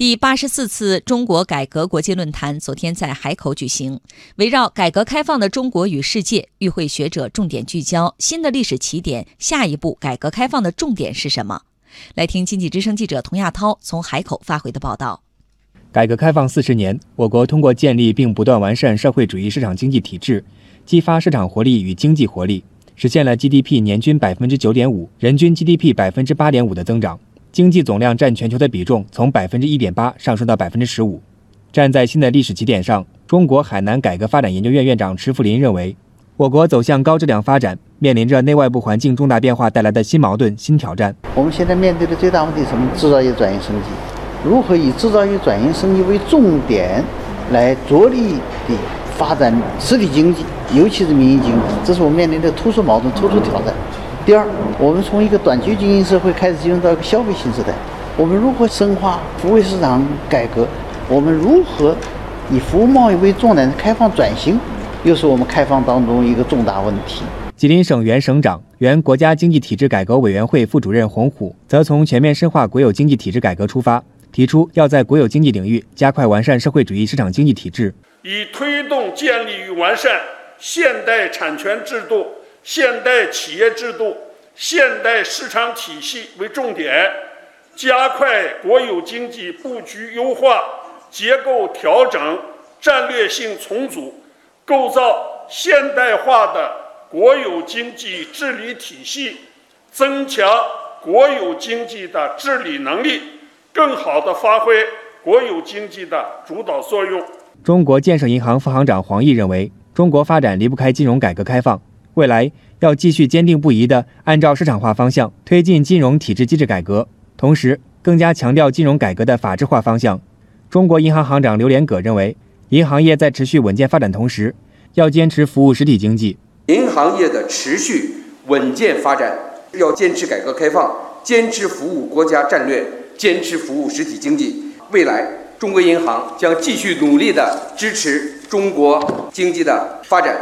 第八十四次中国改革国际论坛昨天在海口举行，围绕改革开放的中国与世界，与会学者重点聚焦新的历史起点，下一步改革开放的重点是什么？来听经济之声记者童亚涛从海口发回的报道。改革开放四十年，我国通过建立并不断完善社会主义市场经济体制，激发市场活力与经济活力，实现了 GDP 年均百分之九点五，人均 GDP 百分之八点五的增长。经济总量占全球的比重从百分之一点八上升到百分之十五。站在新的历史起点上，中国海南改革发展研究院院长池福林认为，我国走向高质量发展，面临着内外部环境重大变化带来的新矛盾、新挑战。我们现在面对的最大问题是什么？制造业转型升级。如何以制造业转型升级为重点，来着力地发展实体经济，尤其是民营经济？这是我们面临的突出矛盾、突出挑战。第二，我们从一个短期经营社会开始进入到一个消费新时代，我们如何深化服务市场改革？我们如何以服务贸易为重点开放转型？又是我们开放当中一个重大问题。吉林省原省长、原国家经济体制改革委员会副主任洪虎则从全面深化国有经济体制改革出发，提出要在国有经济领域加快完善社会主义市场经济体制，以推动建立与完善现代产权制度。现代企业制度、现代市场体系为重点，加快国有经济布局优化、结构调整、战略性重组，构造现代化的国有经济治理体系，增强国有经济的治理能力，更好地发挥国有经济的主导作用。中国建设银行副行长黄毅认为，中国发展离不开金融改革开放。未来要继续坚定不移地按照市场化方向推进金融体制机制改革，同时更加强调金融改革的法治化方向。中国银行行长刘连葛认为，银行业在持续稳健发展同时，要坚持服务实体经济。银行业的持续稳健发展，要坚持改革开放，坚持服务国家战略，坚持服务实体经济。未来，中国银行将继续努力地支持中国经济的发展。